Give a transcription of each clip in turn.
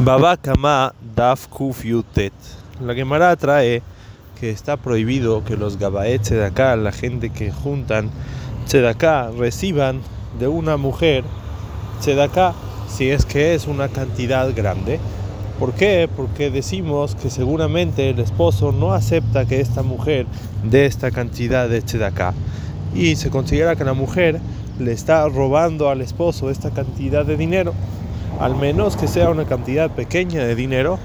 Baba Kama Daf Kuf Yutet. La Gemara trae que está prohibido que los Gabaet Tzedaká, la gente que juntan Tzedaká, reciban de una mujer Tzedaká si es que es una cantidad grande. ¿Por qué? Porque decimos que seguramente el esposo no acepta que esta mujer dé esta cantidad de Tzedaká y se considera que la mujer le está robando al esposo esta cantidad de dinero al menos que sea una cantidad pequeña de dinero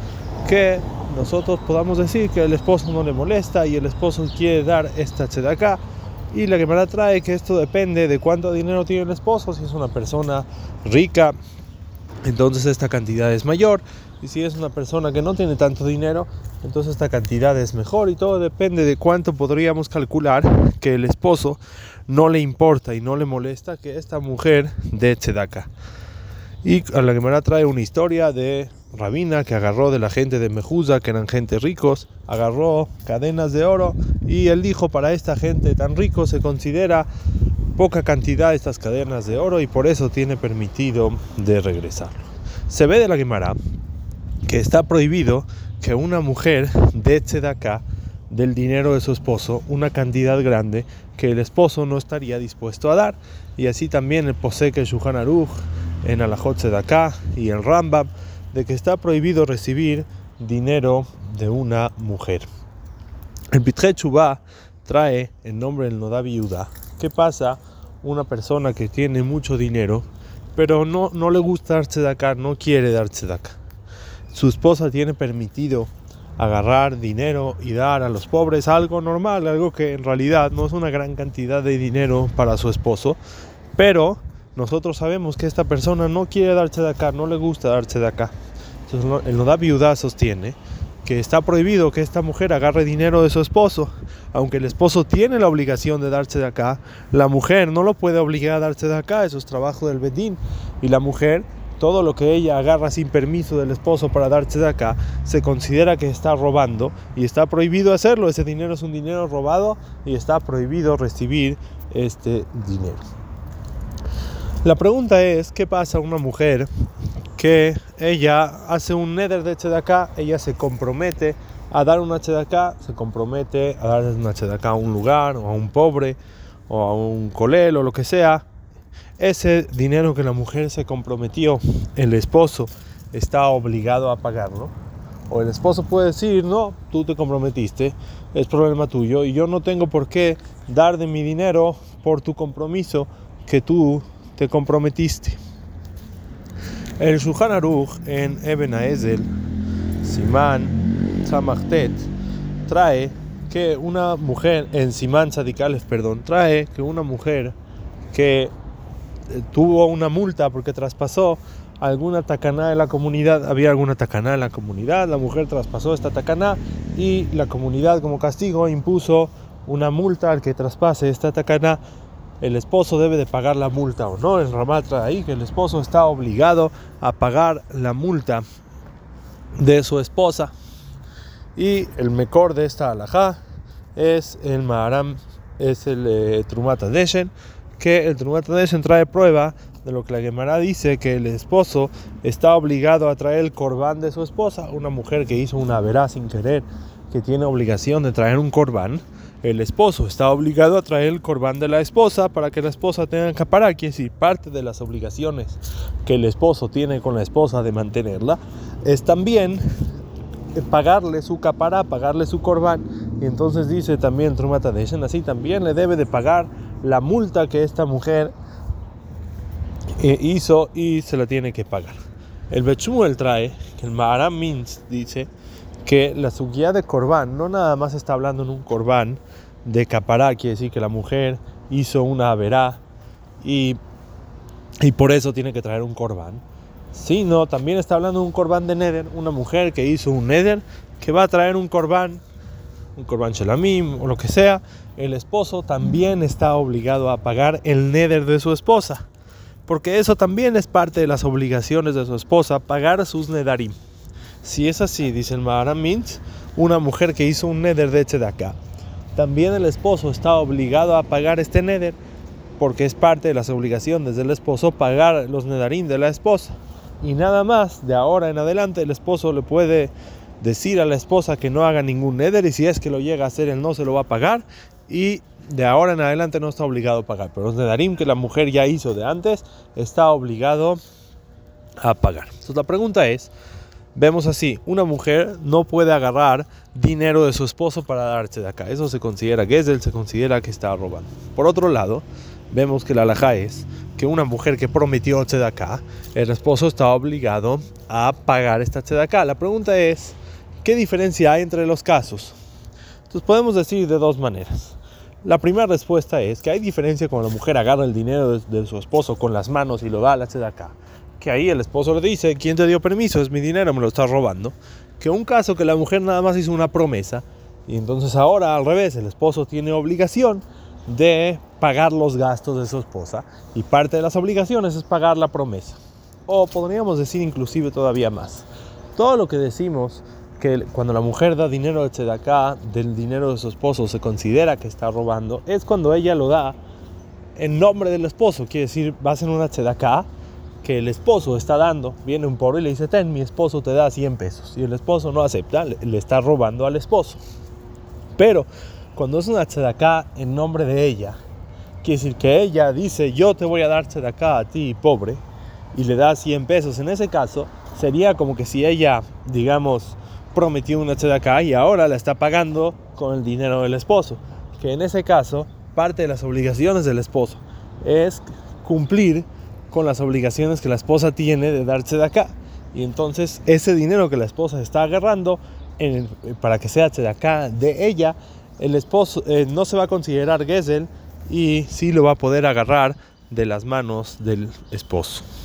que nosotros podamos decir que el esposo no le molesta y el esposo quiere dar esta acá. Y la la trae que esto depende de cuánto dinero tiene el esposo, si es una persona rica, entonces esta cantidad es mayor. Y si es una persona que no tiene tanto dinero, entonces esta cantidad es mejor. Y todo depende de cuánto podríamos calcular que el esposo no le importa y no le molesta que esta mujer dé tzedaka. Y la Gemara trae una historia de Rabina que agarró de la gente de Mejusa, que eran gente ricos, agarró cadenas de oro y él dijo, para esta gente tan rico se considera poca cantidad estas cadenas de oro y por eso tiene permitido de regresar. Se ve de la Gemara que está prohibido que una mujer de acá del dinero de su esposo una cantidad grande que el esposo no estaría dispuesto a dar. Y así también el posee Shuhan Aruch en Alajot Sedaká y en Rambam de que está prohibido recibir dinero de una mujer. El Pitre Chubá trae el nombre del Nodab Yuda. ¿Qué pasa? Una persona que tiene mucho dinero, pero no, no le gusta dar tzedakah, no quiere dar tzedakah. Su esposa tiene permitido agarrar dinero y dar a los pobres algo normal, algo que en realidad no es una gran cantidad de dinero para su esposo, pero nosotros sabemos que esta persona no quiere darse de acá, no le gusta darse de acá. Entonces el Nodab Viuda sostiene que está prohibido que esta mujer agarre dinero de su esposo. Aunque el esposo tiene la obligación de darse de acá, la mujer no lo puede obligar a darse de acá, eso es trabajo del Bedín. Y la mujer, todo lo que ella agarra sin permiso del esposo para darse de acá, se considera que está robando y está prohibido hacerlo. Ese dinero es un dinero robado y está prohibido recibir este dinero. La pregunta es, ¿qué pasa a una mujer que ella hace un neder de acá, ella se compromete a dar una acá, se compromete a dar una acá a un lugar o a un pobre o a un colel o lo que sea, ese dinero que la mujer se comprometió, el esposo está obligado a pagarlo. O el esposo puede decir, no, tú te comprometiste, es problema tuyo y yo no tengo por qué dar de mi dinero por tu compromiso que tú te comprometiste. El Shulchan Aruch en Eben Haezel, Simán Samachtet, trae que una mujer, en Simán Sadikales, perdón, trae que una mujer que eh, tuvo una multa porque traspasó alguna tacaná de la comunidad, había alguna tacaná en la comunidad, la mujer traspasó esta tacaná y la comunidad como castigo impuso una multa al que traspase esta tacaná el esposo debe de pagar la multa o no. En Ramatra ahí que el esposo está obligado a pagar la multa de su esposa. Y el mejor de esta alajá es el Maharam, es el eh, Trumata Deshen, que el Trumata Deshen trae prueba de lo que la Gemara dice que el esposo está obligado a traer el corbán de su esposa, una mujer que hizo una verá sin querer, que tiene obligación de traer un corbán el esposo está obligado a traer el corbán de la esposa para que la esposa tenga capará, quiere decir, parte de las obligaciones que el esposo tiene con la esposa de mantenerla, es también pagarle su capará, pagarle su corbán. Y entonces dice también Trumata Deshen, así también le debe de pagar la multa que esta mujer eh, hizo y se la tiene que pagar. El Bechumuel trae, que el Maharam Mins dice, que la suguía de corbán no nada más está hablando en un corbán de capará, quiere decir que la mujer hizo una verá y, y por eso tiene que traer un corbán, sino también está hablando de un corbán de neder, una mujer que hizo un neder que va a traer un corbán, un corbán shelamim o lo que sea, el esposo también está obligado a pagar el neder de su esposa, porque eso también es parte de las obligaciones de su esposa, pagar sus nedarim. Si es así, dice el Maharam una mujer que hizo un neder de acá, también el esposo está obligado a pagar este neder, porque es parte de las obligaciones del esposo pagar los nedarim de la esposa. y nada más, de ahora en adelante el esposo le puede decir a la esposa que no haga ningún neder y si es que lo llega a hacer él no se lo va a pagar y de ahora en adelante no está obligado a pagar. Pero los nedarim que la mujer ya hizo de antes está obligado a pagar. Entonces la pregunta es, vemos así, una mujer no puede agarrar dinero de su esposo para darse de acá. Eso se considera él, se considera que está robando. Por otro lado, vemos que la alhaja es que una mujer que prometió acá, el esposo está obligado a pagar esta acá. La pregunta es, ¿qué diferencia hay entre los casos? Entonces podemos decir de dos maneras. La primera respuesta es que hay diferencia cuando la mujer agarra el dinero de, su esposo con las manos y lo da a la acá que ahí el esposo le dice, ¿quién te dio permiso? Es mi dinero, me lo estás robando. Que un caso que la mujer nada más hizo una promesa y entonces ahora al revés, el esposo tiene obligación de pagar los gastos de su esposa y parte de las obligaciones es pagar la promesa. O podríamos decir inclusive todavía más. Todo lo que decimos que cuando la mujer da dinero de acá del dinero de su esposo se considera que está robando, es cuando ella lo da en nombre del esposo. Quiere decir, va a ser una acá que el esposo está dando, viene un pobre y le dice, ten, mi esposo te da 100 pesos. Y el esposo no acepta, le, está robando al esposo. Pero cuando es una acá en nombre de ella, quiere decir que ella dice, yo te voy a dar acá a ti, pobre, y le da 100 pesos. En ese caso, sería como que si ella, digamos, prometió una acá y ahora la está pagando con el dinero del esposo. Que en ese caso, parte de las obligaciones del esposo es cumplir con las obligaciones que la esposa tiene de darse de acá. Y entonces ese dinero que la esposa está agarrando para que sea de acá de ella, el esposo eh, no se va a considerar Gesel y sí lo va a poder agarrar de las manos del esposo.